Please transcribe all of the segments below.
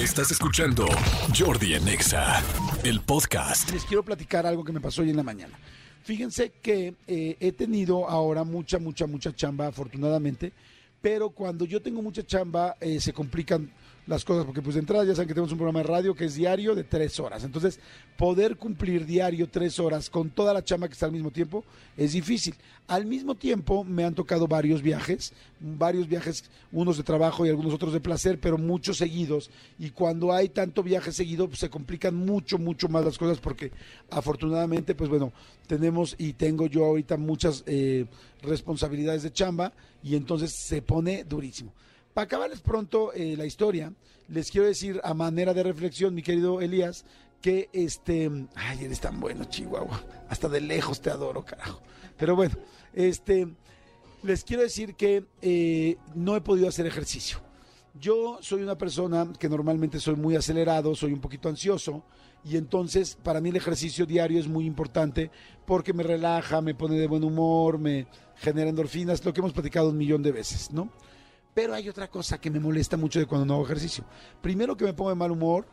Estás escuchando Jordi en Exa, el podcast. Les quiero platicar algo que me pasó hoy en la mañana. Fíjense que eh, he tenido ahora mucha, mucha, mucha chamba, afortunadamente, pero cuando yo tengo mucha chamba eh, se complican las cosas, porque pues de entrada ya saben que tenemos un programa de radio que es diario de tres horas. Entonces, poder cumplir diario tres horas con toda la chamba que está al mismo tiempo es difícil. Al mismo tiempo me han tocado varios viajes, varios viajes, unos de trabajo y algunos otros de placer, pero muchos seguidos. Y cuando hay tanto viaje seguido, se complican mucho, mucho más las cosas, porque afortunadamente, pues bueno, tenemos y tengo yo ahorita muchas eh, responsabilidades de chamba y entonces se pone durísimo. Para acabarles pronto eh, la historia, les quiero decir a manera de reflexión, mi querido Elías, que este, ay, eres tan bueno, Chihuahua, hasta de lejos te adoro, carajo. Pero bueno, este, les quiero decir que eh, no he podido hacer ejercicio. Yo soy una persona que normalmente soy muy acelerado, soy un poquito ansioso y entonces para mí el ejercicio diario es muy importante porque me relaja, me pone de buen humor, me genera endorfinas, lo que hemos platicado un millón de veces, ¿no? Pero hay otra cosa que me molesta mucho de cuando no hago ejercicio. Primero que me pongo de mal humor,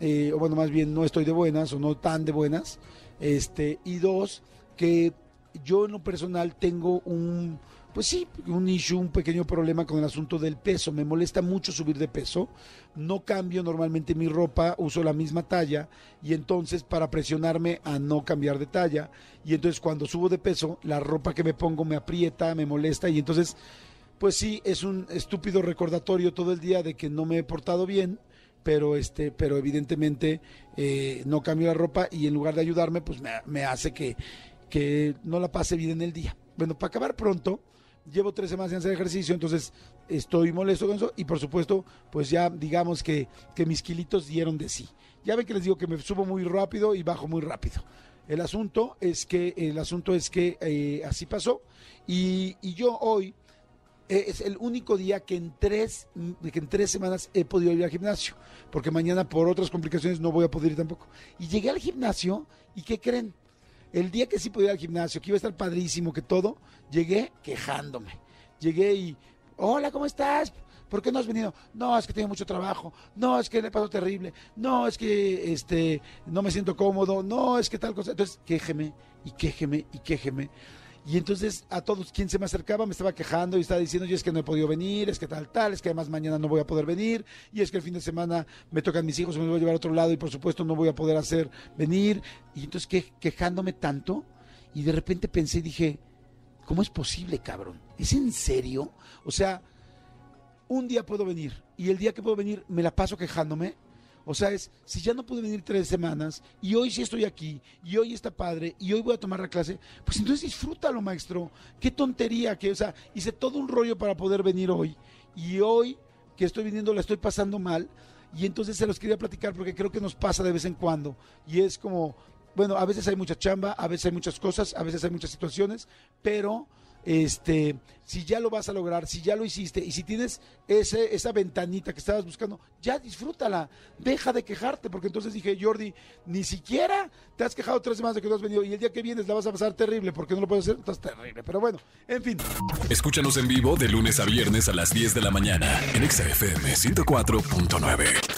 eh, o bueno, más bien no estoy de buenas o no tan de buenas. Este, y dos, que yo en lo personal tengo un, pues sí, un issue, un pequeño problema con el asunto del peso. Me molesta mucho subir de peso. No cambio normalmente mi ropa, uso la misma talla y entonces para presionarme a no cambiar de talla. Y entonces cuando subo de peso, la ropa que me pongo me aprieta, me molesta y entonces pues sí, es un estúpido recordatorio todo el día de que no me he portado bien, pero este, pero evidentemente eh, no cambio la ropa y en lugar de ayudarme, pues me, hace que, que no la pase bien en el día. Bueno, para acabar pronto, llevo tres semanas sin hacer ejercicio, entonces estoy molesto con eso y por supuesto, pues ya digamos que, que mis kilitos dieron de sí. Ya ven que les digo que me subo muy rápido y bajo muy rápido. El asunto es que, el asunto es que eh, así pasó y, y yo hoy es el único día que en tres que en tres semanas he podido ir al gimnasio porque mañana por otras complicaciones no voy a poder ir tampoco y llegué al gimnasio y qué creen el día que sí podía ir al gimnasio que iba a estar padrísimo que todo llegué quejándome llegué y hola cómo estás ¿Por qué no has venido? No, es que tengo mucho trabajo. No, es que le paso terrible. No, es que este no me siento cómodo. No, es que tal cosa. Entonces, quéjeme y quéjeme y quéjeme. Y entonces a todos quien se me acercaba me estaba quejando y estaba diciendo, yo es que no he podido venir, es que tal, tal, es que además mañana no voy a poder venir, y es que el fin de semana me tocan mis hijos, me voy a llevar a otro lado y por supuesto no voy a poder hacer venir. Y entonces que, quejándome tanto, y de repente pensé y dije, ¿cómo es posible, cabrón? ¿Es en serio? O sea, un día puedo venir y el día que puedo venir me la paso quejándome. O sea, es, si ya no pude venir tres semanas y hoy sí estoy aquí y hoy está padre y hoy voy a tomar la clase, pues entonces disfrútalo, maestro. Qué tontería que, o sea, hice todo un rollo para poder venir hoy y hoy que estoy viniendo la estoy pasando mal y entonces se los quería platicar porque creo que nos pasa de vez en cuando y es como, bueno, a veces hay mucha chamba, a veces hay muchas cosas, a veces hay muchas situaciones, pero este, si ya lo vas a lograr, si ya lo hiciste y si tienes ese, esa ventanita que estabas buscando, ya disfrútala, deja de quejarte, porque entonces dije, Jordi, ni siquiera te has quejado tres semanas de que no has venido y el día que vienes la vas a pasar terrible, porque no lo puedes hacer, estás terrible, pero bueno, en fin. Escúchanos en vivo de lunes a viernes a las 10 de la mañana en XFM 104.9.